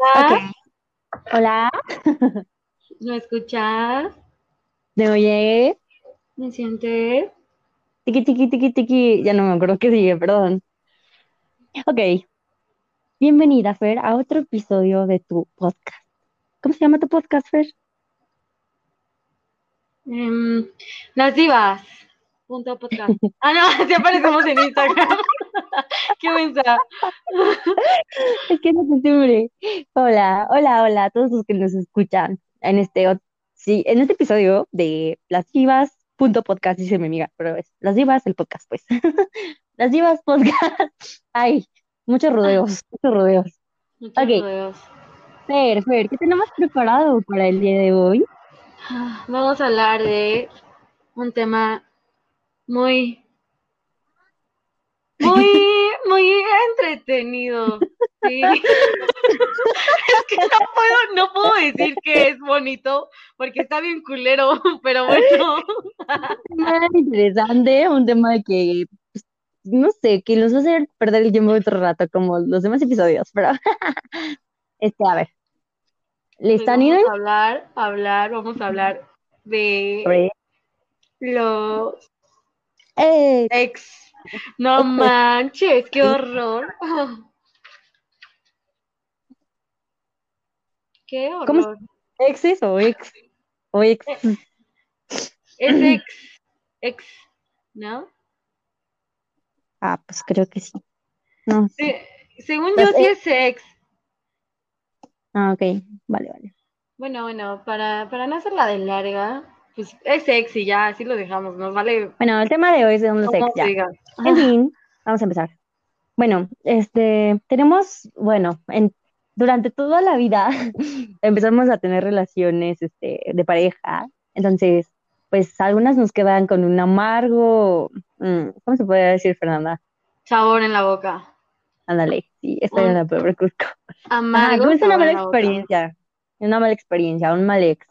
escuchas? Hola, ¿Me escuchas? ¿me oye? ¿Me sientes? Tiki, tiki, tiki, tiki. Ya no me acuerdo qué sigue, perdón. Ok, bienvenida, Fer, a otro episodio de tu podcast. ¿Cómo se llama tu podcast, Fer? Em, las divas. Punto podcast. Ah, no, sí aparecemos en Instagram. Qué mensa. Es que no se costumbre. Hola, hola, hola a todos los que nos escuchan en este, sí, en este episodio de Las Divas. Punto podcast, dice mi amiga, pero es Las Divas, el podcast, pues. Las Divas Podcast. Ay, muchos rodeos, muchos rodeos. Muchos Ok. rodeos. Fer, Fer, ¿qué tenemos preparado para el día de hoy? Vamos a hablar de un tema muy, muy, muy entretenido. Sí. Es que no puedo, no puedo decir que es bonito porque está bien culero, pero bueno. Un tema interesante, un tema que, pues, no sé, que nos va a hacer perder el tiempo otro rato, como los demás episodios, pero, este, a ver, Pues ¿listan, vamos Inen? a hablar, hablar, vamos a hablar de los ex. No manches, qué horror. Qué ¿Cómo horror. exes o ex? O ex. Es ex, ex, ¿no? Ah, pues creo que sí. No, según Pues, yo sí eh, es ex. Ah, ok, vale, vale. Bueno, bueno, para, para no hacerla de larga, pues es ex y ya, así lo dejamos, nos vale Bueno, el tema de hoy es de los ex, cómo ya. diga. En fin, vamos a empezar. Bueno, este, tenemos, bueno, en, durante toda la vida empezamos a tener relaciones, este, de pareja. Entonces, pues algunas nos quedan con un amargo, mm, ¿cómo se puede decir, Fernanda? Sabor en la boca. Ándale, sí, estoy en Un la peor Cusco. Ajá, amargo es una mala experiencia, una mala experiencia, un mal ex.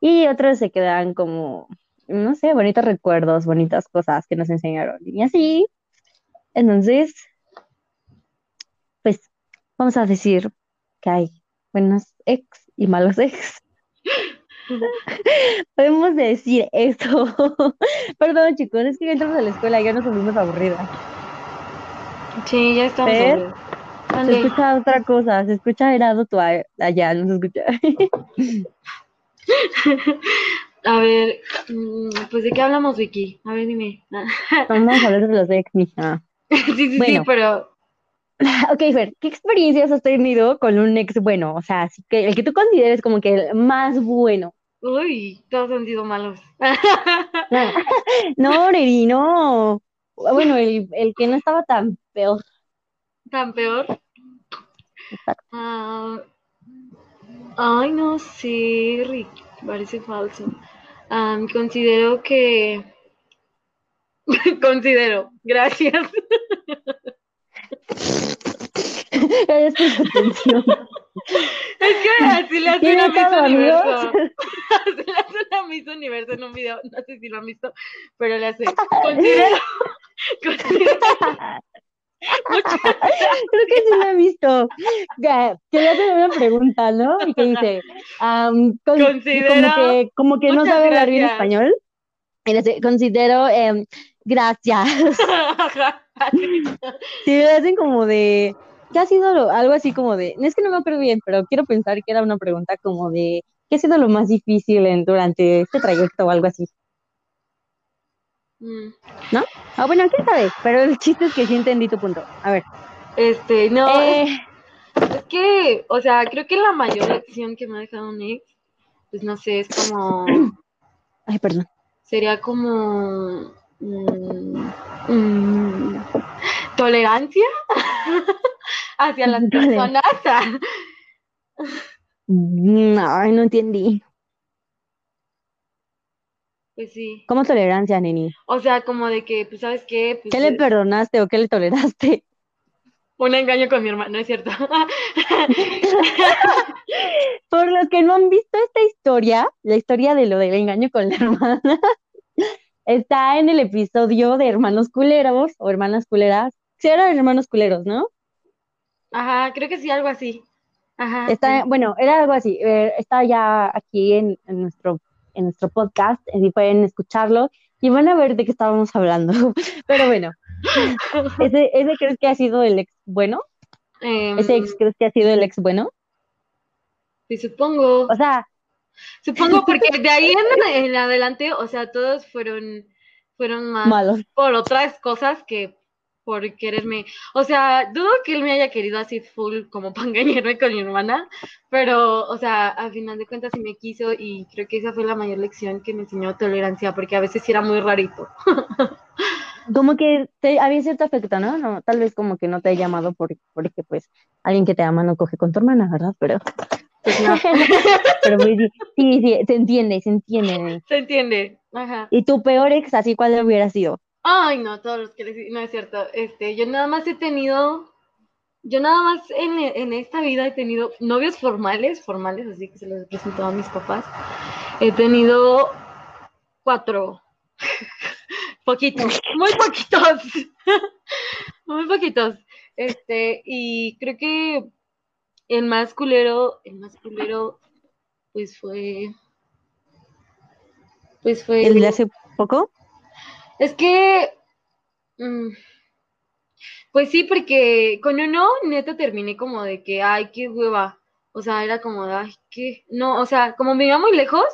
Y otros se quedan como, no sé, bonitos recuerdos, bonitas cosas que nos enseñaron. Y así, entonces, pues vamos a decir que hay buenos ex y malos ex. Podemos decir eso. Perdón, chicos, es que ya entramos a la escuela y ya nos volvimos aburridas. Sí, ya estamos sobre. Se escucha otra cosa, se escucha Herado tu allá, no se escucha. A ver, mm, pues de qué hablamos, Vicky. A ver, dime. Vamos a hablar de los ex, mija. Sí, sí, sí, Bueno. pero Ok, Fer, ¿qué experiencias has tenido con un ex bueno? O sea, así que el que tú consideres como que el más bueno. uy, todos han sido malos. No, Neri, no. Bueno, el, el que no estaba tan peor. ¿Tan peor? Exacto. Ah, ay, no sé, Rick, parece falso. Am, considero que... Considero, gracias. Es que así le hace ¿Tiene una Miss Universo. Así le hace una Miss Universo en un video, no sé si lo han visto, pero le hace... Considero... considero Creo que sí lo he visto. Que le hacen una pregunta, ¿no? Y que dice, am, con- Considero- como que, como que no sabe hablar bien español. Y le dice, considero, em, gracias. Sí, le hacen como de, ¿qué ha sido lo- algo así como de, no es que no me acuerdo bien, pero quiero pensar que era una pregunta como de, ¿qué ha sido lo más difícil en, durante este trayecto o algo así? Mm, Ah, bueno, quién sabe, pero el chiste es que sí entendí tu punto. A ver, Este, no, eh, Es que, o sea, creo que la mayor lección que me ha dejado un ex, pues no sé, es como, ay, perdón. sería como mm, mm, tolerancia hacia las personas. Mm, Ay, no entendí. Pues sí, ¿Cómo tolerancia, neni? o sea, como de que, pues, ¿sabes qué? Pues, ¿Qué le perdonaste o qué le toleraste? un engaño con mi hermano, ¿no es cierto? Por los que no han visto esta historia, la historia de lo del engaño con la hermana, está en el episodio de Hermanos Culeros o Hermanas Culeras. Sí, eran hermanos culeros, ¿no? Ajá, creo que sí, algo así. Ajá. Está, bueno, era algo así. eh, está ya aquí en, en nuestro, en nuestro podcast, y pueden escucharlo y van a ver de qué estábamos hablando. Pero bueno, ¿ese, ese crees que ha sido el ex bueno? Em, ¿Ese ex crees que ha sido el ex bueno? pues supongo. O sea, Supongo porque de ahí en, en adelante, o sea, todos fueron, fueron más malos. por otras cosas que por quererme. O sea, dudo que él me haya querido así full como para engañarme con mi hermana, pero, o sea, al final de cuentas sí me quiso y creo que esa fue la mayor lección que me enseñó tolerancia, porque a veces sí era muy rarito. Como que te, había cierto afecto, ¿no? No, tal vez como que no te ha llamado por, porque pues alguien que te ama no coge con tu hermana, ¿verdad? Pero, Pues no, pero muy. Sí, sí, se entiende, se entiende. se entiende. Ajá. ¿Y tu peor ex, así cuál hubiera sido? Ay, no, todos los que les... No es cierto. Este, yo nada más he tenido... Yo nada más en, en esta vida he tenido novios formales, formales, así que se los he presentado a mis papás. He tenido cuatro. Poquitos, muy poquitos. muy poquitos. Este, y creo que el más culero, el más culero, pues fue... Pues fue... ¿El de hace poco? Es que, mm, pues sí, porque con uno neta terminé como de que, ay, qué hueva. O sea, era como de, ay, qué. No, o sea, como vivía muy lejos,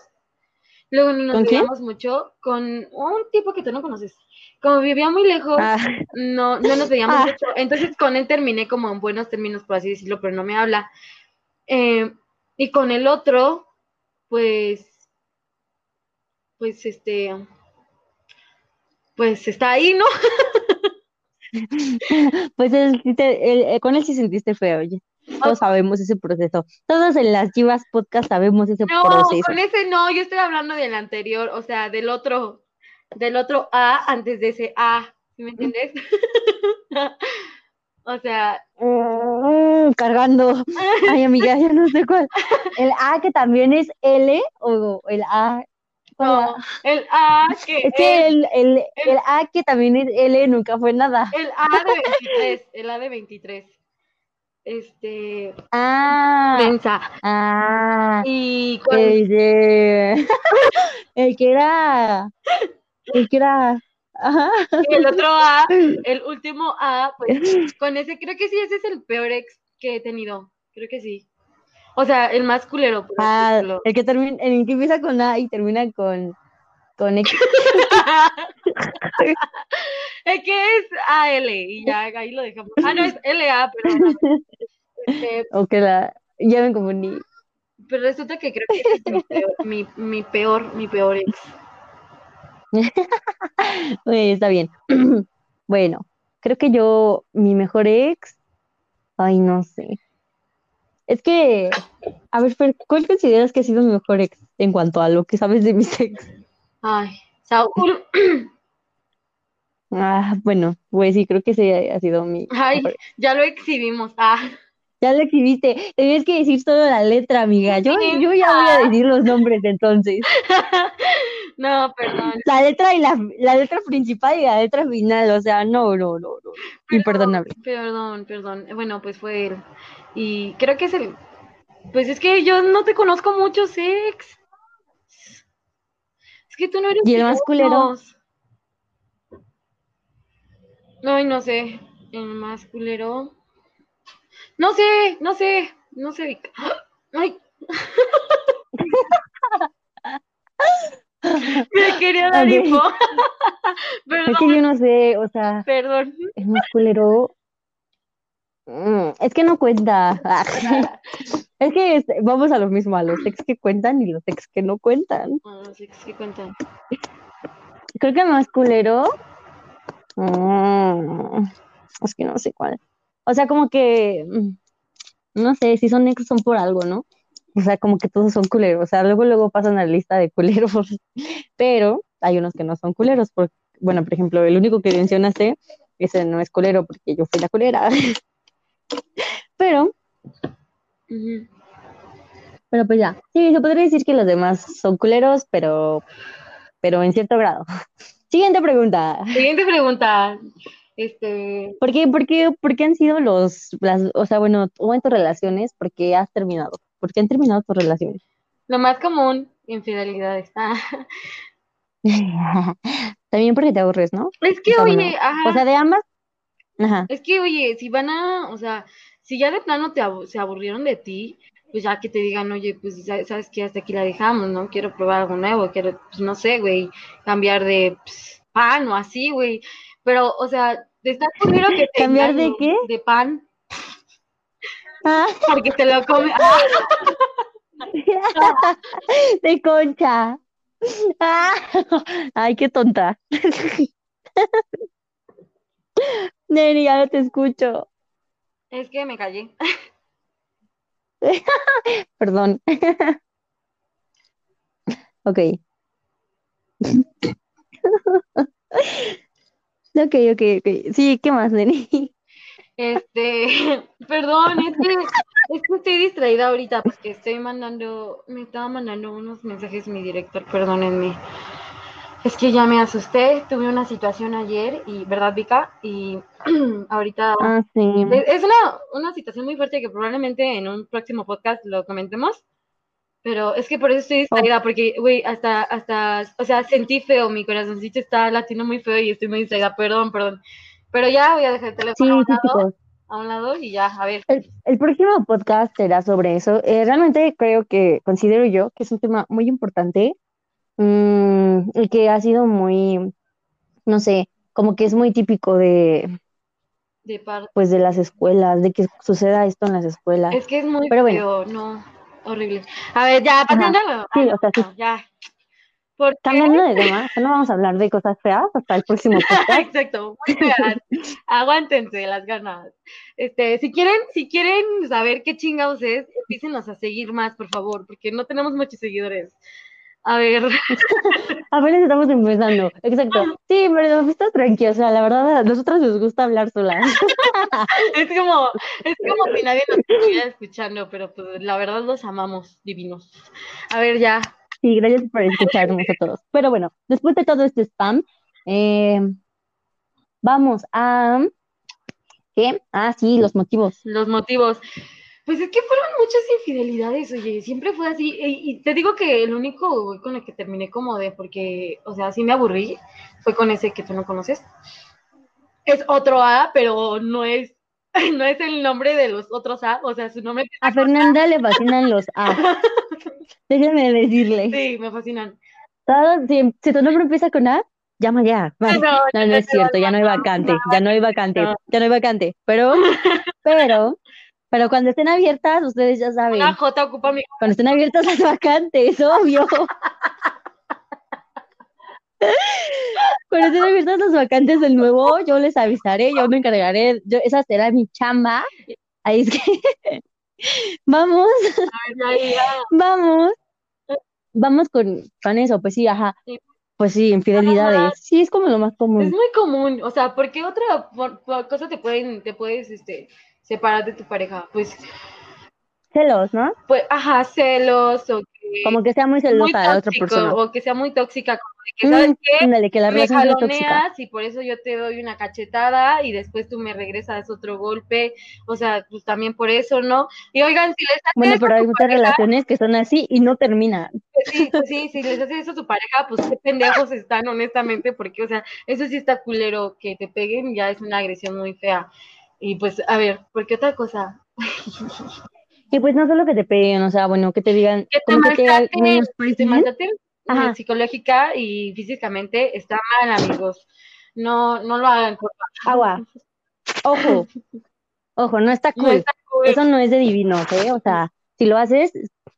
luego no nos veíamos mucho con un tipo que tú no conoces. Como vivía muy lejos, Ah, no, no nos veíamos Ah. mucho. Entonces con él terminé como en buenos términos, por así decirlo, pero no me habla. Eh, y con el otro, pues, pues este, pues está ahí, ¿no? pues te- él- eh, con él sí sentiste feo, oye. Todos sabemos ese proceso. Todos en las Chivas Podcast sabemos ese No, proceso. con ese no, yo estoy hablando del anterior, o sea, del otro, del otro A antes de ese A, ¿sí me entiendes? o sea, Mm, cargando. Ay, amiga, ya no sé cuál. El A que también es L o el A. ¿cuál no, el A que Es que es el, el, el A que también es L nunca fue nada. el A de 23, el A de 23. Este, Ah, mensa. ah, Y con- el de- el que era, el que era, ajá. y el otro A, el último A, pues con ese, creo que sí, ese es el peor ex que he tenido. Creo que sí. O sea, el más culero, por Ah, el que termina, el que empieza con A y termina con, con X. Es que es AL y ya ahí lo dejamos. Ah, no, es LA, pero, este, O que la, ya me confundí. pero resulta que creo que es mi peor, mi, mi peor, mi peor ex. Está bien. Bueno, creo que yo, mi mejor ex, ay, no sé. Es que, a ver, Fer, ¿cuál consideras que ha sido mi mejor ex en cuanto a lo que sabes de mis ex? Ay, Saúl. Ah, bueno, pues sí, creo que ese ha sido mi Ay, mejor ya lo exhibimos. Ah, Ya lo exhibiste, tenías que decir solo la letra, amiga. Yo, yo ya voy a decir los nombres entonces. no, perdón. La letra y la, la letra principal y la letra final, o sea, no, no, no, no. Imperdonable. Perdón, perdón. Bueno, pues fue él. Y creo que es el. Pues es que yo no te conozco muchos ex. Es que tú no eres ¿Y el más culero? Ay, no sé. El más culero. No sé, no sé, no sé. Ay. Me quería dar Ok. info. Es que Perdón, yo no sé, o sea, perdón. el más culero. mm, Es que no cuenta. Es que es- vamos a lo mismo, a los ex que cuentan y los ex que no cuentan. Ah, sí, sí, cuentan. Creo que más culero. mm, Es que no sé cuál. O sea, como que. mm, No sé, si son ex son por algo, ¿no? O sea, como que todos son culeros. O sea, luego, luego pasan a la lista de culeros. Pero hay unos que no son culeros. Por, bueno, por ejemplo, el único que mencionaste, ese no es culero porque yo fui la culera. Pero, pero pues ya. Sí, se podría decir que los demás son culeros, pero, pero en cierto grado. Siguiente pregunta. Siguiente pregunta. Este, ¿Por qué, por qué, por qué han sido los, las, o sea, bueno, tú en tus relaciones, ¿por qué has terminado? ¿Por qué han terminado tus relaciones? lo más común, infidelidades. Ah, También porque te aburres, ¿no? Es que, O sea, oye, bueno, ajá. o sea, de ambas, ajá. Es que, oye, si van a, o sea, si ya de plano te se aburrieron de ti, pues ya que te digan, oye, pues sa- sabes que hasta aquí la dejamos, ¿no? Quiero probar algo nuevo, quiero, pues no sé, güey, cambiar de pues, pan o así, güey. Pero, o sea, te está culero que te ¿Cambiar de qué? De pan, porque te lo come. De concha. Ay, qué tonta. Neri, ya no te escucho. es que me callé. Perdón. Ok. Ok, ok, ok. Sí, ¿qué más, Neri? Este, perdón, es que, es que estoy distraída ahorita porque estoy mandando, me estaba mandando unos mensajes mi director, perdónenme. Es que ya me asusté, tuve una situación ayer y, ¿verdad, Vika? Y ahorita Ah, sí. es una, una situación muy fuerte que probablemente en un próximo podcast lo comentemos, pero es que por eso estoy distraída, porque, güey, hasta, hasta, o sea, sentí feo, mi corazoncito está latiendo muy feo y estoy muy distraída, perdón, perdón. Pero ya voy a dejar el teléfono Sí, a un lado, chicos. a un lado y ya, a ver. El, el próximo podcast será sobre eso. Eh, realmente creo que considero yo que es un tema muy importante mm, y que ha sido muy, no sé, como que es muy típico de, pues, de las escuelas, de que suceda esto en las escuelas. Es que es muy Pero feo, no, horrible. A ver, ya, pasando a lo- Sí, o sea, sí. bueno, ya. Porque, Cambiando de tema, ya no vamos a hablar de cosas feas hasta el próximo podcast. exacto, muy feas. Aguántense las ganas. Este, si quieren, si quieren saber qué chingados es, empícenos a seguir más, por favor, porque no tenemos muchos seguidores. A ver, Apenas estamos empezando. Exacto. Sí, pero está tranquilo. O sea, la verdad, a nosotros nos gusta hablar solas. es como, es como si nadie nos estuviera escuchando, pero pues la verdad los amamos, divinos. A ver, ya. Sí, gracias por escucharnos a todos. Pero bueno, después de todo este spam, eh, vamos a... ¿Qué? Ah, sí, los motivos. Los motivos. Pues es que fueron muchas infidelidades, oye, siempre fue así. Y, y te digo que el único con el que terminé como de, porque, o sea, sí me aburrí, fue con ese que tú no conoces. Es otro A, pero no es, no es el nombre de los otros A, o sea, su nombre. A Fernanda le fascinan los A. Déjame decirle. Sí, me fascinan. Todo- si, si tu nombre empieza con A, llama ya. Vale. No, No, no es cierto, ya no hay vacante, ya no hay vacante, ya no hay vacante. Pero, pero, pero cuando estén abiertas, ustedes ya saben. Una J ocupa mi. Cuando estén abiertas las vacantes, obvio. Cuando estén abiertas las vacantes del nuevo, yo les avisaré, yo me encargaré, yo, esa será mi chamba. Ahí es que vamos, ya. vamos, vamos con, con eso, pues sí, ajá. Sí. Pues sí, infidelidades. Sí, es como lo más Es común. muy común, o sea, ¿por qué otra por- por cosa te pueden, te puedes, este, separar de tu pareja? Pues, Celos, ¿no? pues, ajá, celos o Como que sea muy celosa de otra persona. o que sea muy tóxica, como de que, ¿sabes Mm, qué? ándale, que la Me jaloneas y por eso yo te doy una cachetada y después tú me regresas otro golpe, o sea, pues también por eso, ¿no? Y oigan, si les hace Bueno, eso pero hay muchas pareja, relaciones que son así y no terminan. pues sí, pues sí, si les hace eso a tu pareja, pues qué pendejos están, honestamente, porque, o sea, eso sí está culero, que te peguen ya es una agresión muy fea. Y pues, a ver, ¿por qué otra cosa? Y pues no solo que te peguen, o sea, bueno, que te digan, Que te como que maltraten, menos que te maltraten Ajá. eh, psicológica y físicamente está mal, amigos. No, no lo hagan, por Agua. Ojo, ojo, no está No cool. está cool. Eso no es de divinos, ¿eh? O sea, si lo haces,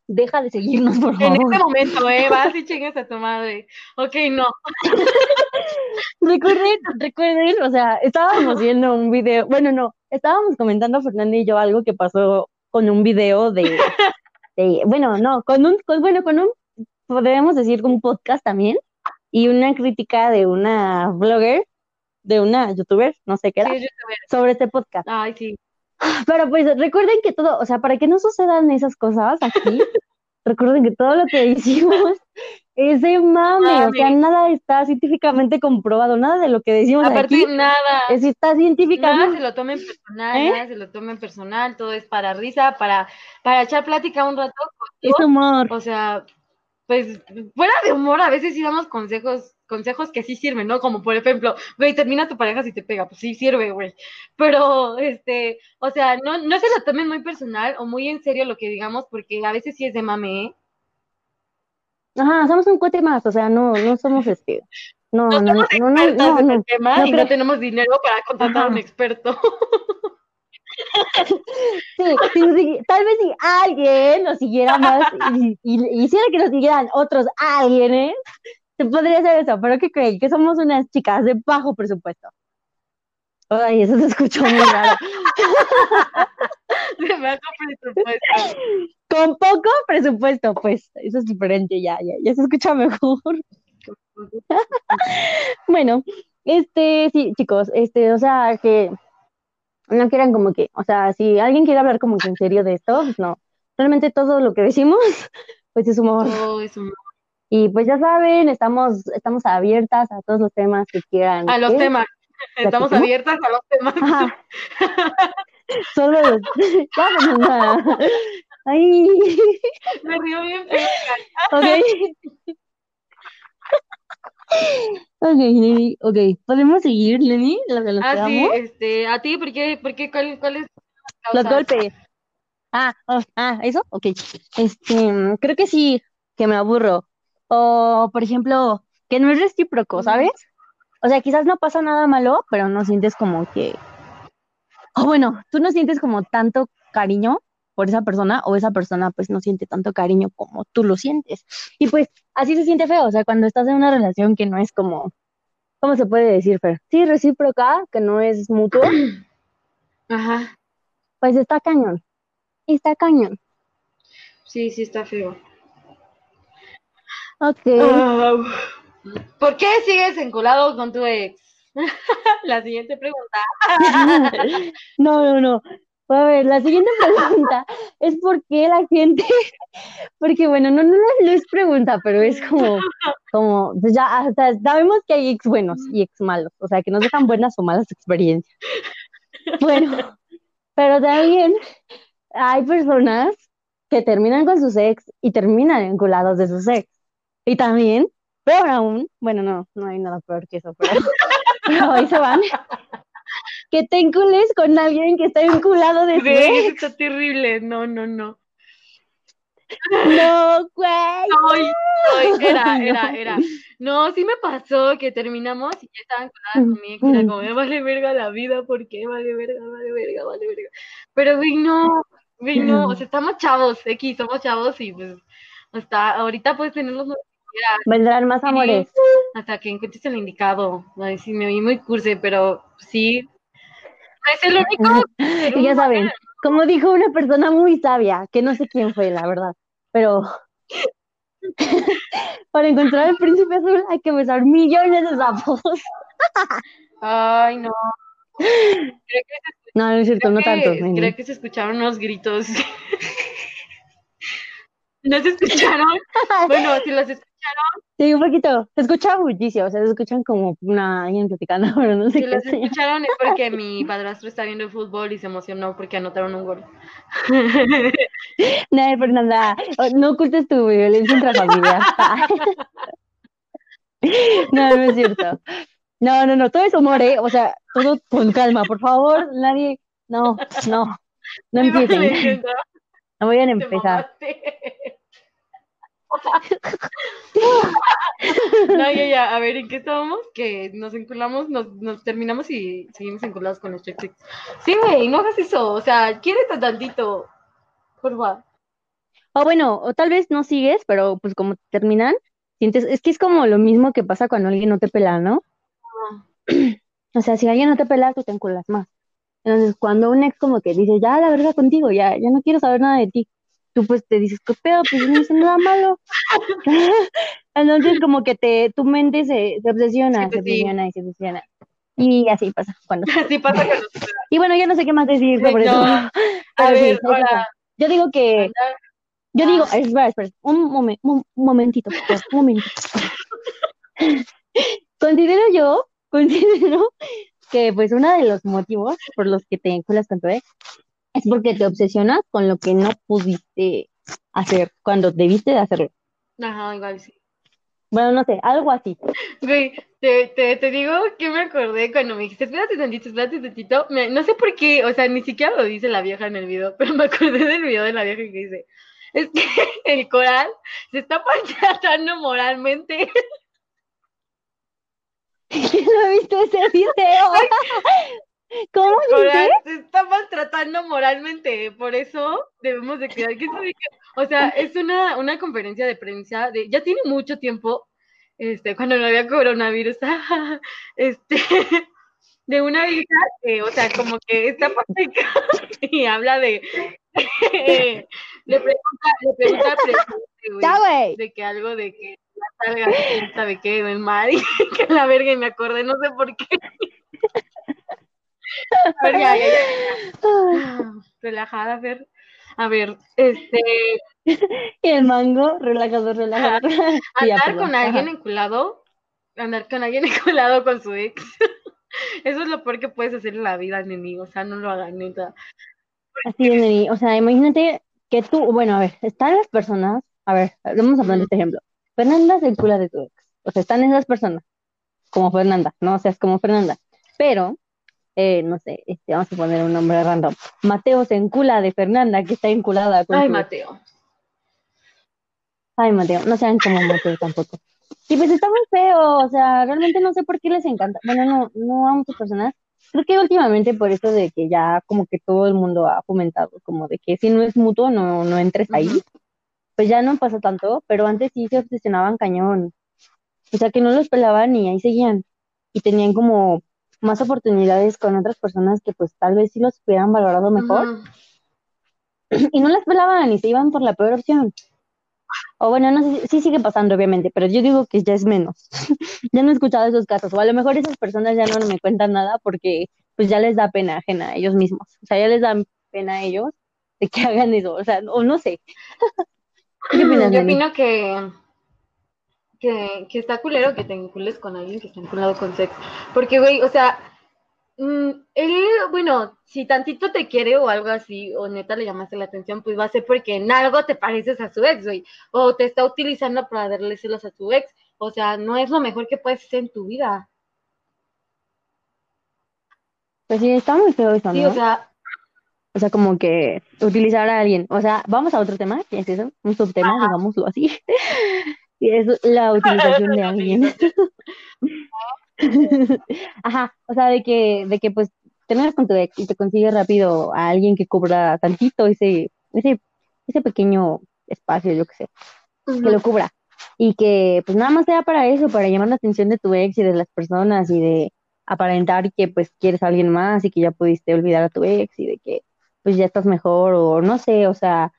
deja de seguirnos, por En favor. este momento, ¿eh? Vas y chingas a tu madre. Ok, no. Recuerden, recuerden, o sea, estábamos viendo un video, bueno, no, estábamos comentando Fernanda y yo algo que pasó con un video de, de- bueno, no, con un, con, bueno, con un, podríamos decir un podcast también, y una crítica de una blogger, de una youtuber, no sé qué Sí, era, veo. sobre este podcast. Ay, sí. Pero pues recuerden que todo, o sea, para que no sucedan esas cosas aquí, recuerden que todo lo que hicimos Es de mame, o sea, nada está científicamente comprobado, nada de lo que decimos Aparte, aquí nada. es, está Nada científicamente. se lo tomen personal, ¿Eh? nada se lo tomen personal, todo es para risa, para, para echar plática un rato. Es humor. O sea, pues fuera de humor, a veces sí damos consejos, consejos que sí sirven, ¿no? Como por ejemplo, güey, termina tu pareja si te pega, pues sí sirve, güey. Pero, este, o sea, no, no se lo tomen muy personal o muy en serio lo que digamos, porque a veces sí es de mame, ¿eh? Ajá, somos un cuate más, o sea, no, no somos este. No, No no, somos no, no, no, en no. el tema no y no creo- tenemos dinero para contratar a un experto. Sí, si nos sigui- tal vez si alguien nos siguiera más y, y- y hiciera que nos siguieran otros alguienes, se podría hacer eso, pero ¿qué creen? Que somos unas chicas de bajo presupuesto. Ay, eso se escuchó muy raro. De bajo presupuesto. Con poco presupuesto, pues, eso es diferente, ya, ya, ya se escucha mejor. Bueno, este, sí, chicos, este, o sea, que no quieran como que, o sea, si alguien quiere hablar como que en serio de esto, pues no. Realmente todo lo que decimos, pues es humor. Todo es humor. Y pues ya saben, estamos, estamos abiertas a todos los temas que quieran. A los temas. Estamos abiertas a los temas. Ajá. Solo los... Ya, Fernanda. Ay, Me río bien ok. Ok, Lenny, ok. ¿Podemos seguir, Lenny? Lo que nos Ah, sí, este, a ti, ¿por qué, por qué, cuál, cuál es Los causas? golpes. Ah, oh, ah, ¿eso? Ok. Este, creo que sí, que me aburro. O, por ejemplo, que no es recíproco. ¿sabes? O sea, quizás no pasa nada malo, pero no sientes como que... O bueno, tú no sientes como tanto cariño por esa persona, o esa persona pues no siente tanto cariño como tú lo sientes. Y pues así se siente feo, o sea, cuando estás en una relación que no es como... ¿Cómo se puede decir, Fer? Sí, recíproca, que no es mutuo, Ajá, pues está cañón. Está cañón. sí, sí está feo. Ok. ¿Por qué sigues enculado con tu ex? La siguiente pregunta. No, no, no. A ver, la siguiente pregunta es por qué la gente, porque bueno, no, no, no, es pregunta, pero es como, como, pues ya, sabemos que hay ex buenos y ex malos, o sea, que nos dejan buenas o malas experiencias. Bueno, pero también hay personas que terminan con sus ex y terminan vinculados de sus ex. Y también, peor aún, bueno, no, no hay nada peor que eso, pero, pero ahí se van. Que te encules con alguien que está vinculado de Güey, eso está terrible. No, no, no. No, güey. Ay, era, no. era, era. No, sí me pasó que terminamos y ya estaban coladas con mi ex. Era como, me vale verga la vida, ¿por qué? Vale verga, vale verga, vale verga. Pero, güey, no, güey, no. O sea, estamos chavos, X, somos chavos y pues, hasta ahorita puedes tener los novios que quieras, Vendrán más amores. hasta que encuentres el indicado. Ay, sí, me vi muy curse, pero sí. Es el único. Y ya saben, como dijo una persona muy sabia, que no sé quién fue, la verdad, pero para encontrar el príncipe azul hay que besar millones de sapos. Ay, no. Creo que No, no es cierto, no tanto. que-. Creo que se escucharon unos gritos. ¿No se escucharon? Bueno, si los escucharon, Sí, un poquito. Se escucha muchísimo, o sea, se escuchan como una alguien platicando, pero no sé si qué los sea. escucharon es porque mi padrastro está viendo fútbol y se emocionó porque anotaron un gol. No, Fernanda, no ocultes tu violencia intrafamiliar. No, no es cierto. No, no, no, todo es humor, ¿eh? O sea, todo con calma, por favor, nadie, no, no, no empiecen, no vayan a empezar. No, ya, ya, a ver, ¿en qué estábamos? Que nos enculamos, nos, nos terminamos y seguimos enculados con nuestro ex. Sí, güey, no hagas eso, o sea, quiérete tantito, por favor. O bueno, o tal vez no sigues, pero pues como terminan, sientes, es que es como lo mismo que pasa cuando alguien no te pela, ¿no? O sea, si alguien no te pela, tú te enculas más. Entonces, cuando un ex como que dice, ya la verga contigo, ya, ya no quiero saber nada de ti, tú pues te dices, ¿qué pedo? Pues no hice nada malo. Entonces, como que te, tu mente se, se obsesiona, Sí, se pues sí. obsesiona y se obsesiona. Y así pasa cuando. Así pasa Y bueno, yo no sé qué más decir sobre No, eso. A Pero ver, ahora, Yo digo que, Yo digo, espera, espera, un, momen- un momentito, un momentito. Considero yo, considero que pues uno de los motivos por los que te vinculas con tu ex es porque te obsesionas con lo que no pudiste hacer cuando debiste de hacerlo. Ajá, igual sí. Bueno, no sé, algo así. Güey, te, te, te digo que me acordé cuando me dijiste, espérate tantito, espérate tantito. Me- no sé por qué, o sea, ni siquiera lo dice la vieja en el video, pero me acordé del video de la vieja que dice, es que el coral se está maltratando moralmente. ¿Quién no ha visto ese video? ¿Cómo dice? se está maltratando moralmente, por eso debemos de cuidar que o sea, es una, una conferencia de prensa de, ya tiene mucho tiempo, este, cuando no había coronavirus, este, de una vieja que, o sea, como que está patética y habla de, le pregunta, le pregunta presidente, de que algo de que salga, sabe qué, del mar, y que la verga, y me acordé, no sé por qué. A ver, ya, ya, ya. Relajada, Fer. A ver, este, Y el mango, relajado, relajado. Andar con alguien enculado, andar con alguien enculado con su ex. Eso es lo peor que puedes hacer en la vida, neni. O sea, no lo hagan, neta. Así es. O sea, imagínate que tú, bueno, a ver, están las personas, a ver, vamos a poner este ejemplo. Fernanda se encula de tu ex. O sea, están esas personas, como Fernanda, no o sea, es como Fernanda. Pero, eh, no sé, este, vamos a poner un nombre random. Mateo se encula de Fernanda, que está enculada con Ay, su. Mateo. Ay, Mateo, no sean como Mateo tampoco. Y pues está muy feo, o sea, realmente no sé por qué les encanta. Bueno, no, no a muchas personas. Creo que últimamente por eso de que ya como que todo el mundo ha fomentado, como de que si no es mutuo, no, no entres ahí. Pues ya no pasa tanto, pero antes sí se obsesionaban cañón. O sea, que no los pelaban y ahí seguían. Y tenían como más oportunidades con otras personas que pues tal vez sí los hubieran valorado mejor. Y no las pelaban y se iban por la peor opción. O bueno, no sé, sí sigue pasando, obviamente, pero yo digo que ya es menos. Ya no he escuchado esos casos, o a lo mejor esas personas ya no me cuentan nada porque pues ya les da pena ajena a ellos mismos. O sea, ya les da pena a ellos de que hagan eso, o sea, o no sé. ¿Qué opinas, Yo opino que, que, que está culero que te encules con alguien que está enculado con sex. Porque, güey, o sea, mm, él, bueno, si tantito te quiere o algo así, o neta le llamaste la atención, pues va a ser porque en algo te pareces a su ex, güey. O te está utilizando para darle celos a su ex. O sea, no es lo mejor que puedes hacer en tu vida. Pues sí, está muy feo eso, Sí, o sea, O sea, como que utilizar a alguien. O sea, vamos a otro tema, que es eso, un subtema, digámoslo así. Y es la utilización de alguien. Ajá, o sea, de que, de que pues terminas con tu ex y te consigues rápido a alguien que cubra tantito ese, ese, ese pequeño espacio, yo qué sé, que lo cubra. Y que pues nada más sea para eso, para llamar la atención de tu ex y de las personas y de aparentar que pues quieres a alguien más y que ya pudiste olvidar a tu ex y de que pues ya estás mejor o no sé, o sea,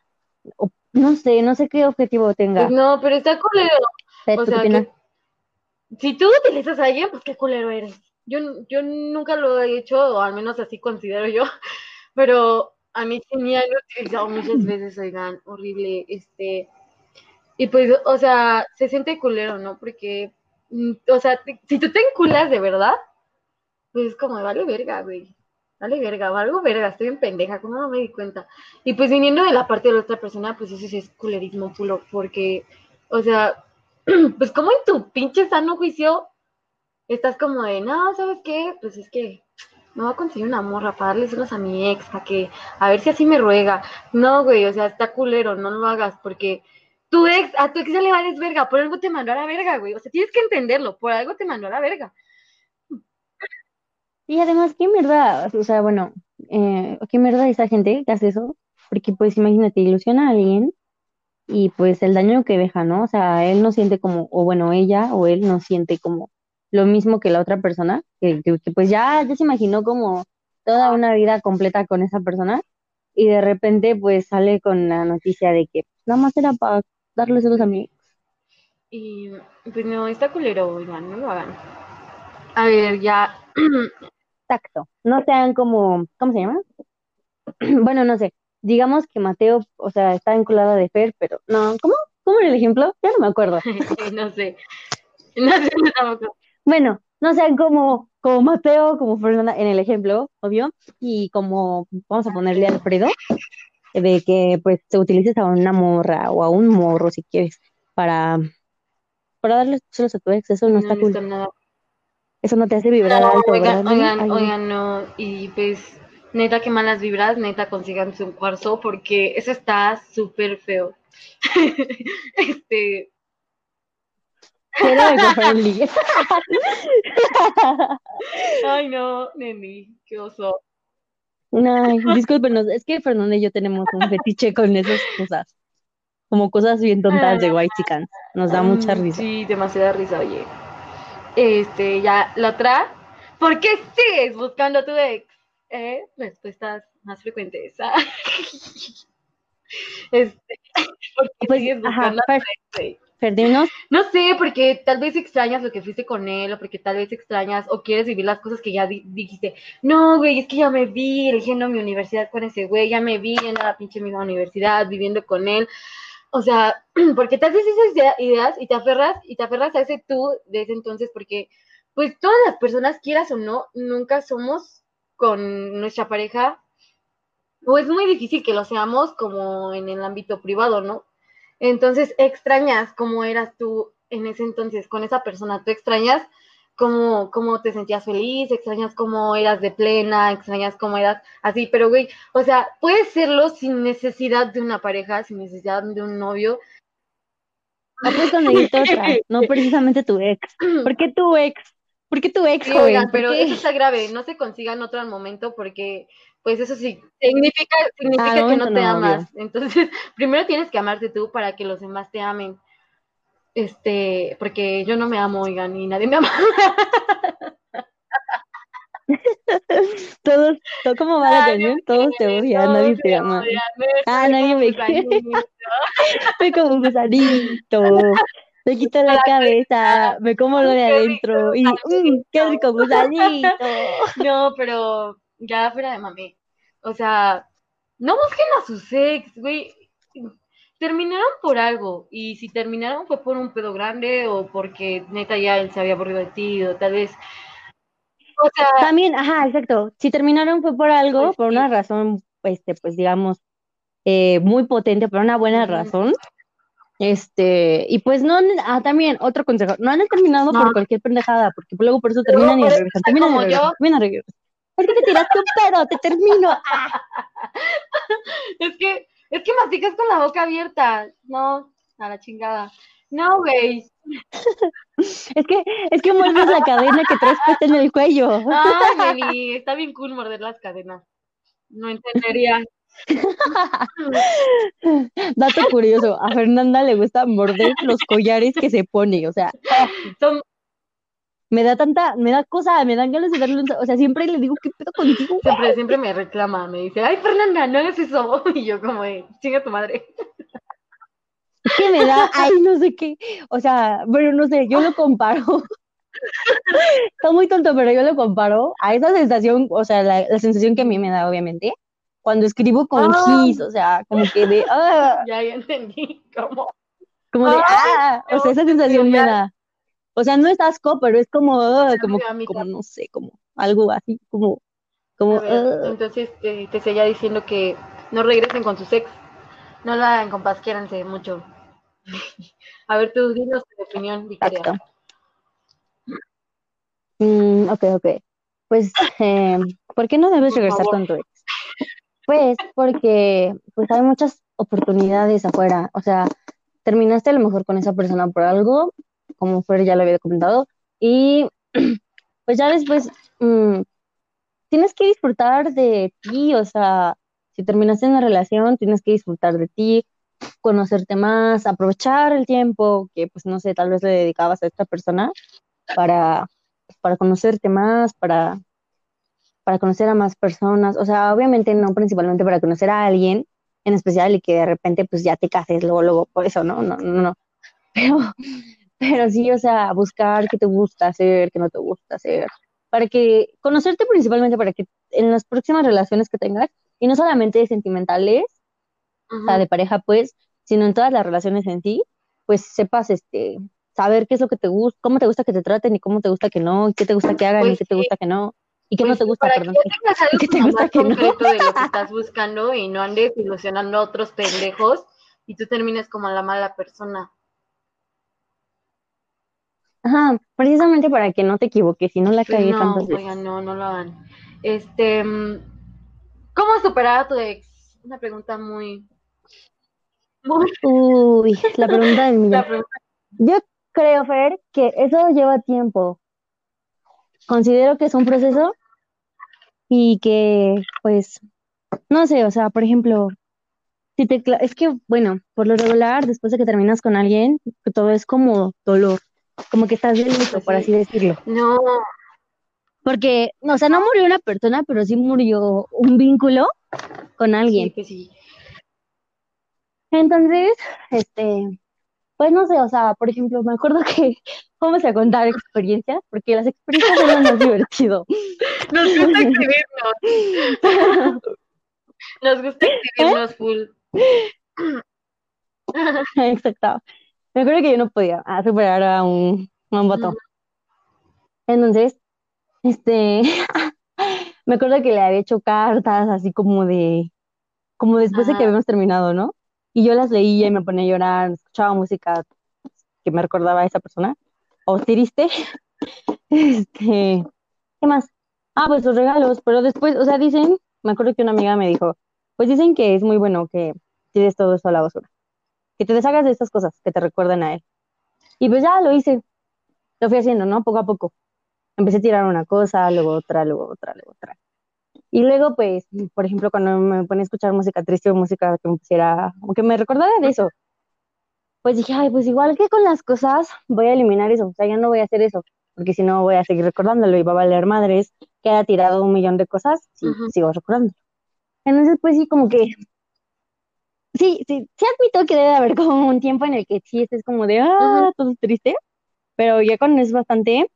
o- no sé, no sé qué objetivo tenga. pues no, pero está culero. O ¿tú qué sea, que si tú utilizas a alguien, pues qué culero eres. Yo, yo nunca lo he hecho, o al menos así considero yo, pero a mí sí me han utilizado muchas veces, oigan, horrible, este, y pues, o sea, se siente culero, ¿no? Porque, mm, o sea, te- si tú te enculas de verdad, pues es como, vale verga, güey, vale verga, valgo verga, estoy en pendeja, como no me di cuenta. Y pues viniendo de la parte de la otra persona, pues eso sí es culerismo puro, porque, o sea, pues como en tu pinche sano juicio estás como de, no, ¿sabes qué? Pues es que me voy a conseguir una morra para darle celos a mi ex, para que, a ver si así me ruega. No, güey, o sea, está culero, no lo hagas, porque tu ex, a tu ex ya le vales verga, por algo te mandó a la verga, güey. O sea, tienes que entenderlo, por algo te mandó a la verga. Y además, qué mierda, o sea, bueno, eh, qué mierda esa gente que hace eso, porque pues imagínate, ilusiona a alguien y pues el daño que deja, ¿no? O sea, él no siente como, o bueno, ella o él no siente como lo mismo que la otra persona, que, pues ya, ya se imaginó como toda una vida completa con esa persona y de repente pues sale con la noticia de que nada más era para darle celos a mí. Y pues no, está culero, oigan, no lo hagan. A ver, ya. Exacto, no sean como, ¿cómo se llama? Bueno, no sé, digamos que Mateo, o sea, está vinculado de Fer, pero no, ¿cómo? ¿Cómo era el ejemplo? Ya no me acuerdo. no sé. No sé tampoco. Bueno, no sean como, como Mateo, como Fernanda en el ejemplo, obvio, y como vamos a ponerle a Alfredo, de que pues te utilices a una morra o a un morro si quieres para, para darle celos a tu ex, eso no, está no cool. está nada. Eso no te hace vibrar No, alto, oigan, ¿verdad? oigan, Ay, oigan, no. Y pues, neta, que malas vibras, neta, consíganse un cuarzo, porque eso está súper feo. este, ay, no, neni, qué oso. Ay, discúlpenos, es que Fernanda y yo tenemos un fetiche con esas cosas, como cosas bien tontas de white chickens. Nos da mucha Mm, risa. Sí, demasiada risa, oye. Este, ya, la otra. ¿Por qué sigues buscando a tu ex? ¿Eh? Respuestas más frecuentes. Este, ¿por qué Pues, sigues ajá, buscando a tu ex? No sé, porque tal vez extrañas lo que fuiste con él, o porque tal vez extrañas o quieres vivir las cosas que ya di- dijiste. No, güey, es que ya me vi eligiendo mi universidad con ese güey, ya me vi a la pinche misma universidad, viviendo con él. O sea, porque tal vez esas idea- ideas y te aferras, y te aferras a ese tú de ese entonces, porque pues todas las personas, quieras o no, nunca somos con nuestra pareja, o es muy difícil que lo seamos como en el ámbito privado, ¿no? Entonces extrañas cómo eras tú en ese entonces con esa persona, tú extrañas cómo, cómo te sentías feliz, extrañas cómo eras de plena, extrañas cómo eras así, pero güey, o sea, puedes serlo sin necesidad de una pareja, sin necesidad de un novio. otra, no precisamente tu ex. ¿Por qué tu ex? ¿Por qué tu ex, Sí, joven? oigan, ¿Por pero eso está grave, no se consigan otro al momento porque pues eso sí significa, significa que no te no, obvio. amas. Entonces, primero tienes que amarte tú para que los demás te amen. Este, porque yo no me amo, oigan, y nadie me ama. Todos, to- ¿cómo va la canción? Todos te odian, nadie te ama. me Ah, nadie como me quiere. Soy como un gusanito. Me quito la cabeza, me como lo de adentro y mmm, qué rico gusanito. No, pero ya fuera de mami. O sea, no busquen a sus ex, güey. Terminaron por algo. Y si terminaron fue por un pedo grande o porque neta ya él se había aburrido de ti o tal vez. O sea, También, ajá, exacto. Si terminaron fue por algo, Pues por sí. una razón, este, pues digamos, eh, muy potente, por una buena razón. Este, y pues no, ah, también, otro consejo, no han terminado No. por cualquier pendejada, porque luego por eso terminan y regresan, terminan y regresan, yo. terminan y regresan. ¿Por qué te tiraste un pedo? Te termino. ¡Ah! es que, es que masticas con la boca abierta. No, a la chingada. No, güey. Es que, es que muerdes la cadena que traes puesta en el cuello. Ay, Meli, está bien cool morder las cadenas. No entendería. Dato curioso, a Fernanda le gusta morder los collares que se pone, o sea, Son, me da tanta, me da cosa, me dan ganas de darle un, o sea, siempre le digo, ¿qué pedo contigo? siempre, siempre me reclama, me dice, ay Fernanda, no hagas eso. Y yo como, chinga tu madre. Es que me da, ay, no sé qué, o sea, bueno, no sé, yo lo comparo, está muy tonto, pero yo lo comparo a esa sensación, o sea, la, la sensación que a mí me da, obviamente, cuando escribo con Ah. gis, o sea, como que de, ah, Ya, ya entendí. ¿Cómo? como de, ah, o sea, esa sensación me da, o sea, no es asco, pero es como, ah, como, no sé, como algo así, como, como, ver, ah. entonces te, te seguía diciendo que no regresen con sus ex. No la hagan, compas, quiéranse mucho. A ver, tú dinos tu opinión, Victoria. Exacto. Mm, ok, ok. Pues, eh, ¿por qué no debes Por regresar favor. con tu ex? Pues porque pues hay muchas oportunidades afuera. O sea, terminaste a lo mejor con esa persona por algo, como Fer ya lo había comentado, y pues ya después mm, tienes que disfrutar de ti. O sea, si terminaste una relación, tienes que disfrutar de ti, conocerte más, aprovechar el tiempo que, pues no sé, tal vez le dedicabas a esta persona para, para conocerte más, para, para conocer a más personas. O sea, obviamente no principalmente para conocer a alguien en especial y que de repente pues ya te cases luego, luego, por eso, ¿no? No, no, no. Pero, pero sí, o sea, buscar qué te gusta hacer, qué no te gusta hacer, para que conocerte principalmente para que en las próximas relaciones que tengas Y no solamente sentimentales, o sea, de pareja, pues, sino en todas las relaciones en ti, pues sepas, este, saber qué es lo que te gusta, cómo te gusta que te traten y cómo te gusta que no, y qué te gusta que hagan y Pues qué te sí, gusta que no, y qué no pues te sí, gusta, para que perdón, y, tengas algo qué te gusta más que no. concreto de lo que estás buscando y no andes ilusionando a otros pendejos y tú termines como la mala persona. Ajá, precisamente para que no te equivoques y no la cagues no, tantas oigan, no, no lo hagan. Este, ¿cómo superar a tu ex? Una pregunta muy, muy, Uy, la pregunta del millón. pregunta, Yo creo, Fer, que eso lleva tiempo. Considero que es un proceso y que, pues, no sé, o sea, por ejemplo, si te, es que, bueno, por lo regular, después de que terminas con alguien, todo es como dolor, como que estás de luto, por sí. así decirlo. No, Porque, o sea, no murió una persona, pero sí murió un vínculo con sí, alguien. pues sí. Entonces, este, pues no sé, o sea, por ejemplo, me acuerdo que vamos a contar experiencias, porque las experiencias son más divertido. Nos gusta exhibirnos, nos gusta ¿Eh? exhibirnos full. Exacto. Me acuerdo que yo no podía ah, superar a un, a un vato. Ujú. Entonces, este, me acuerdo que le había hecho cartas así como de, como después de que habíamos terminado, ¿no? Y yo las leía y me ponía a llorar, escuchaba música que me recordaba a esa persona, o triste. Este, ¿qué más? Ah, pues los regalos, pero después, o sea, dicen, me acuerdo que una amiga me dijo, pues dicen que es muy bueno que tires todo eso a la basura, que te deshagas de estas cosas que te recuerdan a él. Y pues ya lo hice, lo fui haciendo, ¿no? Poco a poco. Empecé a tirar una cosa, luego otra, luego otra, luego otra. Y luego, pues, por ejemplo, cuando me ponía a escuchar música triste o música que me pusiera, o que me recordara de eso, pues dije, ay, pues igual que con las cosas, voy a eliminar eso, o sea, ya no voy a hacer eso, porque si no voy a seguir recordándolo y va a valer madres que haya tirado un millón de cosas si Ujú. sigo recordando. Entonces, pues sí, como que, sí, sí, sí admito que debe haber como un tiempo en el que sí estés como de, ah, Ujú. todo triste, pero ya cuando es bastante,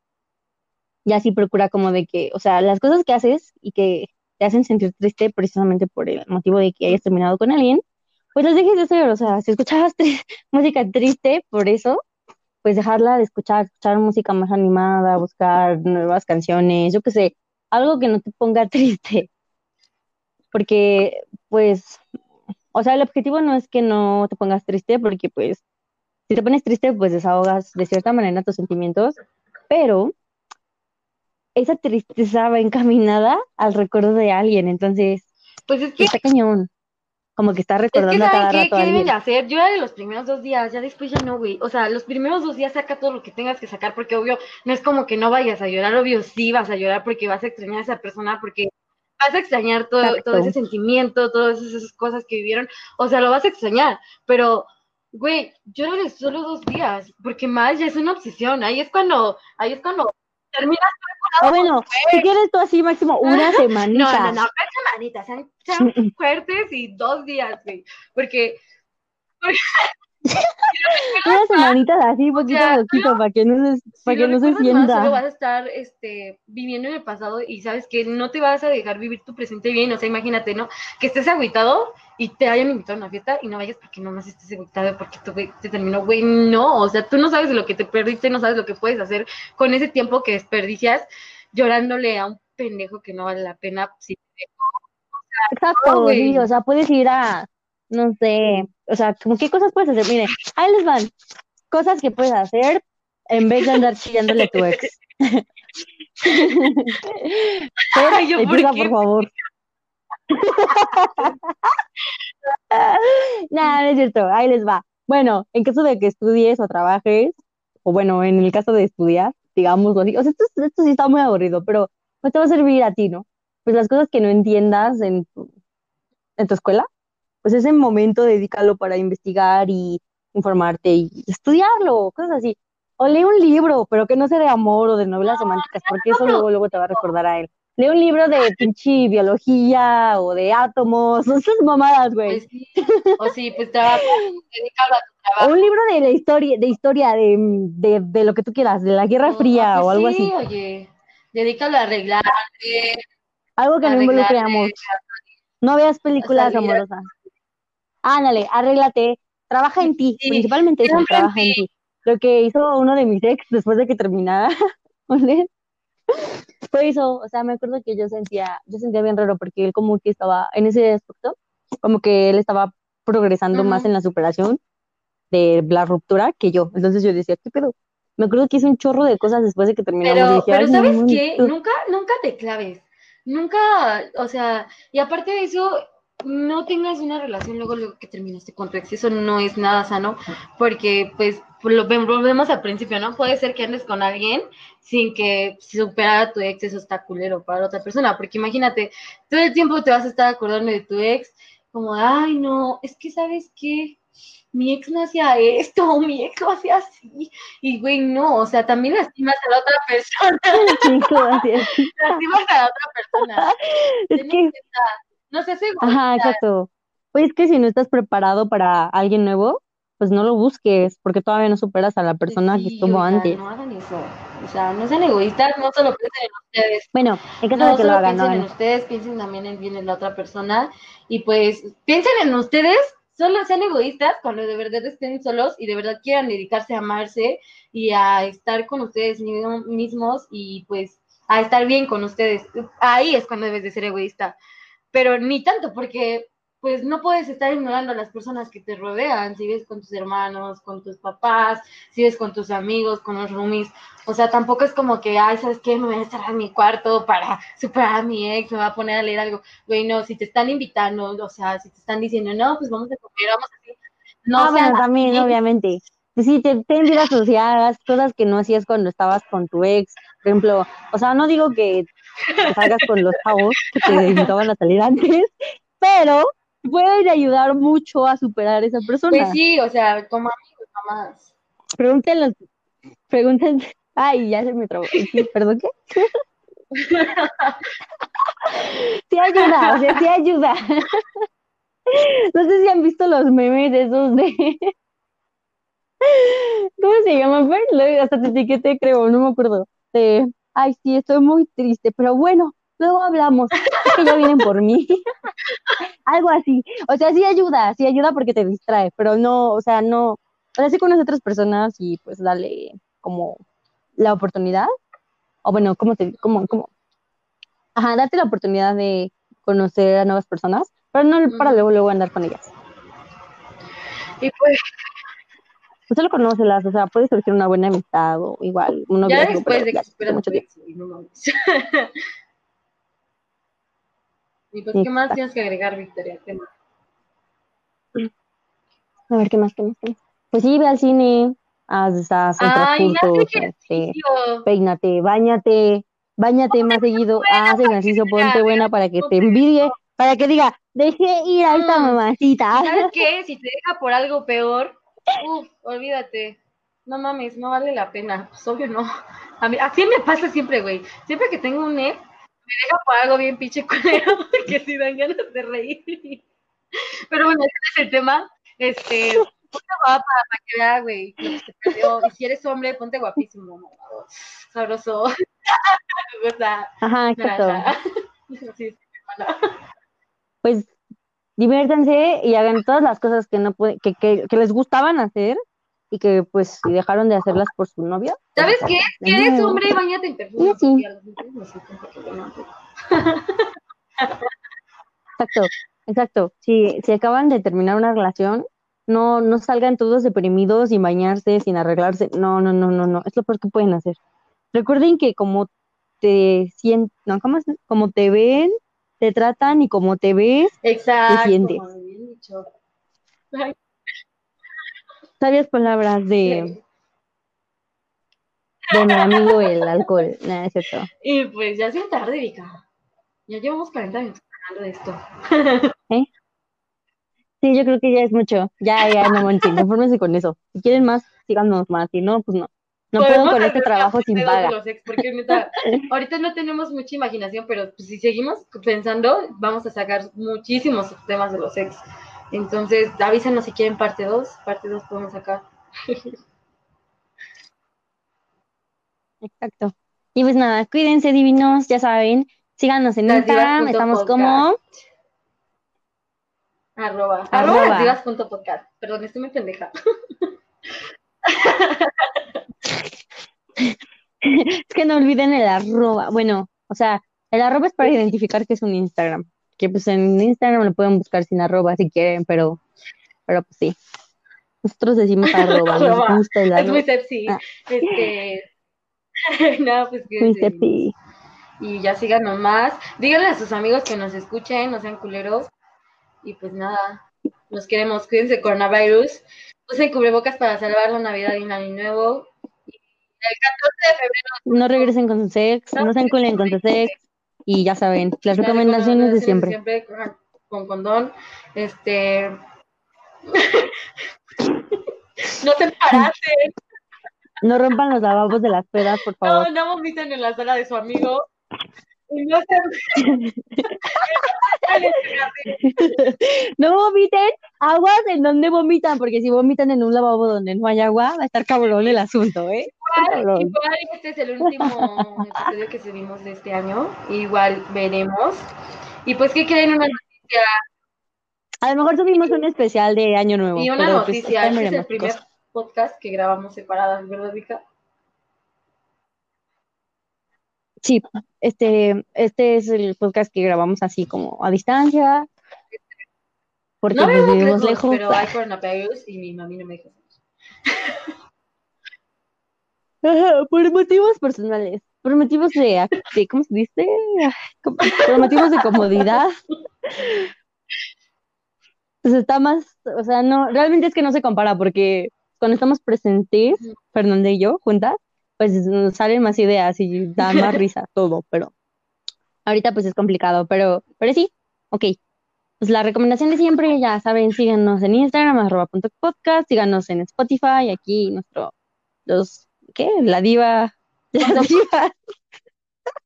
ya sí procura como de que, o sea, las cosas que haces y que te hacen sentir triste precisamente por el motivo de que hayas terminado con alguien, pues las dejes de hacer, o sea, si escuchabas tri- música triste por eso, pues dejarla de escuchar, escuchar música más animada, buscar nuevas canciones, yo qué sé, algo que no te ponga triste, porque pues, o sea, el objetivo no es que no te pongas triste, porque pues, si te pones triste, pues desahogas de cierta manera tus sentimientos, pero esa tristeza va encaminada al recuerdo de alguien, entonces Pues es que, está cañón, como que está es que recordando a ¿saben cada qué? rato a ¿Qué deben de hacer? Yo era de los primeros dos días, ya después ya no, güey. O sea, los primeros dos días saca todo lo que tengas que sacar, porque obvio, no es como que no vayas a llorar, obvio sí vas a llorar porque vas a extrañar a esa persona, porque vas a extrañar todo, todo ese sentimiento, todas esas cosas que vivieron, o sea, lo vas a extrañar, pero, güey, llórale solo dos días, porque más ya es una obsesión, ahí es cuando, ahí es cuando terminas O bueno, si quieres tú así máximo una semanita. no, no, no, semanitas, sean, sean fuertes y dos días, güey, porque Unas semanitas así, poquito a poquito, para que no se, si para que no se recuerdas más, solo sienta. vas a estar este, viviendo en el pasado y sabes que no te vas a dejar vivir tu presente bien. O sea, imagínate, ¿no? Que estés agüitado y te hayan invitado a una fiesta y no vayas porque nomás estés agüitado porque tu güey te terminó, güey. No, o sea, tú no sabes lo que te perdiste, no sabes lo que puedes hacer con ese tiempo que desperdicias llorándole a un pendejo que no vale la pena. Sí. Exacto, güey. sí, o sea, puedes ir a, no sé, o sea, como qué cosas puedes hacer. Mire, ahí les van. Cosas que puedes hacer en vez de andar chillándole a tu ex. Ay, yo, ¿por favor. Nada, no es cierto, ahí les va. Bueno, en caso de que estudies o trabajes, o bueno, en el caso de estudiar, digámoslo así, o sea, esto, esto sí está muy aburrido, pero no te va a servir a ti, ¿no? Pues las cosas que no entiendas en tu, en tu escuela, pues ese momento dedícalo para investigar y informarte y estudiarlo, cosas así. O lee un libro, pero que no sea de amor o de novelas románticas, porque eso luego, luego te va a recordar a él. Lee un libro de pinche biología o de átomos, o esas mamadas, güey. Pues sí, o sí, pues trabaja, dedícalo a tu O trabajo. un libro de la historia, de historia, de, de, de lo que tú quieras, de la Guerra Fría pues o algo sí, así. oye, dedícalo a arreglar, Algo que no involucre amor. No veas películas amorosas. Ándale, arréglate, trabaja en ti, Sí, principalmente eso, trabaja en ti. Lo que hizo uno de mis ex después de que terminara con él, fue eso, o sea, me acuerdo que yo sentía, yo sentía bien raro porque él como que estaba en ese aspecto, como que él estaba progresando más Ujú. en la superación de la ruptura que yo. Entonces yo decía, ¿qué pedo? Me acuerdo que hice un chorro de cosas después de que terminamos Pero, dije, pero "Ay, no ¿sabes qué? tú". Nunca, nunca te claves. Nunca, o sea, y aparte de eso, no tengas una relación luego, luego que terminaste con tu ex. Eso no es nada sano, porque pues lo volvemos al principio, ¿no? Puede ser que andes con alguien sin que superar a tu ex, eso está culero para otra persona, porque imagínate, todo el tiempo te vas a estar acordando de tu ex, como, ay, no, es que, ¿sabes qué? Mi ex no hacía esto, mi ex lo hacía así, y güey, no, o sea, también lastimas a la otra persona, Sí, lastimas a la otra persona. Es que, no seas egoísta. ajá, exacto. Pues es que si no estás preparado para alguien nuevo, pues no lo busques, porque todavía no superas a la persona que estuvo antes. no hagan eso. O sea, no sean egoístas, no solo piensen en ustedes. Bueno, en caso No de que lo hagan, no piensen en hagan. ustedes, piensen también en bien en la otra persona. Y pues, piensen en ustedes, solo sean egoístas cuando de verdad estén solos y de verdad quieran dedicarse a amarse y a estar con ustedes mismo- mismos y pues a estar bien con ustedes. Ahí es cuando debes de ser egoísta. Pero ni tanto, porque pues no puedes estar ignorando a las personas que te rodean, si ves con tus hermanos, con tus papás, si ves con tus amigos, con los roomies, o sea, tampoco es como que, ay, ¿sabes qué? Me voy a estar en mi cuarto para superar a mi ex, me voy a poner a leer algo. Güey, no, si te están invitando, o sea, si te están diciendo, no, pues vamos a comer, vamos así. No Ah, bueno, también, obviamente. Sí, te, ten vida social, cosas que no hacías cuando estabas con tu ex. Por ejemplo, o sea, no digo que que salgas con los chavos que te invitaban a salir antes, pero pueden ayudar mucho a superar a esa persona. Pues sí, o sea, como amigos nomás. Pregúntenle, pregúntenle. Ay, ya se me trabó. Sí, ¿Perdón qué? Sí ayuda, o sea, sí ayuda. No sé si han visto los memes esos de... ¿Cómo se llama? Hasta te etiqueté, creo, no me acuerdo. De, ay, sí, estoy muy triste, pero bueno, luego hablamos. Es que ya vienen por mí. Algo así. O sea, sí ayuda, sí ayuda porque te distrae, pero no, o sea, no. O sea, sí conoces otras personas y pues dale como la oportunidad. O bueno, ¿cómo te, cómo, cómo? Ajá, date la oportunidad de conocer a nuevas personas, pero no para luego, luego andar con ellas. Y pues Pues solo conócelas, o sea, puede surgir una buena amistad o igual un ya después de que superas mucho tiempo. no mames. Y pues, ¿qué más tienes que agregar, Victoria? ¿Qué más? A ver, ¿qué más, qué más, qué más? Pues sí, ve al cine, haz, haz otros cursos, este, peínate, bañate, bañate más seguido, haz ejercicio, ponte buena para que te envidie, para que diga, dejé ir a esta Mm. mamacita. ¿Y sabes qué? Si te deja por algo peor, uff, olvídate. No mames, no vale la pena. Pues obvio no. A mí, así me pasa siempre, güey. Siempre que tengo un ex, me deja por algo bien pinche culero, que si dan ganas de reír. Pero bueno, ese es el tema. Este, ponte guapa para que vea, güey. Y si eres hombre, ponte guapísimo, sabroso. o sea, Ajá, exacto. naranja. Sí, hermana. Pues diviértanse y hagan todas las cosas que no puede, que, que, que les gustaban hacer y que pues dejaron de hacerlas por su novia. pues, ¿Sabes qué? Si eres hombre, bañate en perfume. Sí. Exacto, exacto. Si, si acaban de terminar una relación, no, no salgan todos deprimidos sin bañarse, sin arreglarse. No, no, no, no, no. Es lo peor que pueden hacer. Recuerden que como te sienten, no, ¿cómo es? Como te ven, te tratan y como te ves, Exacto. sientes. bien dicho. sabias palabras de, de mi amigo el alcohol. Nada, es cierto. Y pues ya es bien tarde, Vika. Ya llevamos 40 minutos hablando de esto. Sí, yo creo que ya es mucho. Ya, ya, no manchen, confórmense con eso. Si quieren más, síganos más. Si no, pues no. No puedo con este trabajo sin paga. los ex, porque neta, ahorita no tenemos mucha imaginación, pero pues, si seguimos pensando, vamos a sacar muchísimos temas de los ex. Entonces, avísenos si quieren parte 2. Parte 2 podemos sacar. Exacto. Y pues nada, cuídense divinos, ya saben. Síganos en Instagram, estamos podcast. como Arroba. Arroba, Arroba. Perdón, estoy muy pendeja. Es que no olviden el arroba. Bueno, o sea, el arroba es para identificar que es un Instagram. Que pues en Instagram lo pueden buscar sin arroba si quieren, pero, pero pues sí. Nosotros decimos arroba, Arroba. nos gusta el Es muy arroba. sepsi. Ah. Este. no, pues que Muy sexy. Y ya síganos más. Díganle a sus amigos que nos escuchen, no sean culeros. Y pues nada, nos queremos. Cuídense coronavirus. Usen cubrebocas para salvar la Navidad y un año nuevo. El 14 de febrero. No regresen con su sex, no se enculen con su sex. Y ya saben, las recomendaciones de siempre. con, con condón. Este. no se embaracen. No rompan los lavabos de las pedas, por No, favor. no vomiten en la sala de su amigo. No se. No vomiten aguas en donde vomitan, porque si vomitan en un lavabo donde no hay agua, va a estar cabrón el asunto, ¿eh? Cabrón. Igual este es el último episodio que subimos de este año. Igual veremos. Y pues, ¿qué creen? Una noticia. A lo mejor subimos un especial de Año Nuevo. Y una pues, noticia. Este es el primer chicos. podcast que grabamos separadas, ¿verdad, Vika? Sí, este, este es el podcast que grabamos así como a distancia, porque No pues vivimos lejos, lejos. pero hay coronavirus y mi mami no me. Ajá, por motivos personales, por motivos de, de ¿cómo se dice? Por motivos de comodidad. Pues está más, o sea, no, realmente es que no se compara porque cuando estamos presentes. Fernanda y yo juntas, pues nos salen más ideas y da más risa todo, pero ahorita pues es complicado, pero, pero sí, ok. Pues la recomendación de siempre, ya saben, síganos en Instagram, arroba punto podcast, síganos en Spotify, aquí nuestro, los, ¿qué? La diva, las divas,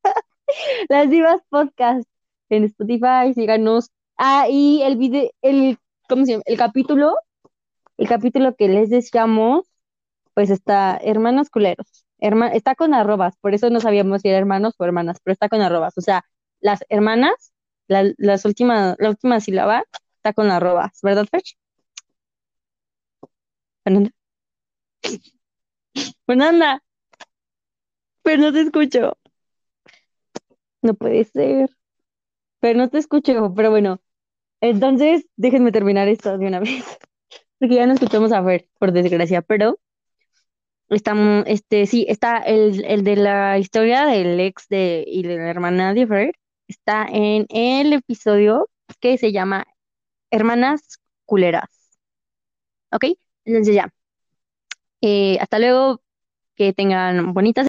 las divas podcast en Spotify, síganos. Ah, y el video, el, ¿cómo se llama? El capítulo, el capítulo que les decíamos, pues está hermanos culeros. Herma- está con arrobas, por eso no sabíamos si era hermanos o hermanas, pero está con arrobas. O sea, las hermanas, la, las últimas, la última sílaba está con arrobas, ¿verdad, Ferch? Fernanda. Fernanda. Pero no te escucho. No puede ser. Pero no te escucho, pero bueno. Entonces, déjenme terminar esto de una vez. Porque ya no escuchamos a Fer, por desgracia, pero estamos, este, sí, está el, el de la historia del ex de y de la hermana de Fer, está en el episodio que se llama Hermanas Culeras. ¿Ok? Entonces ya. Eh, hasta luego, que tengan bonitas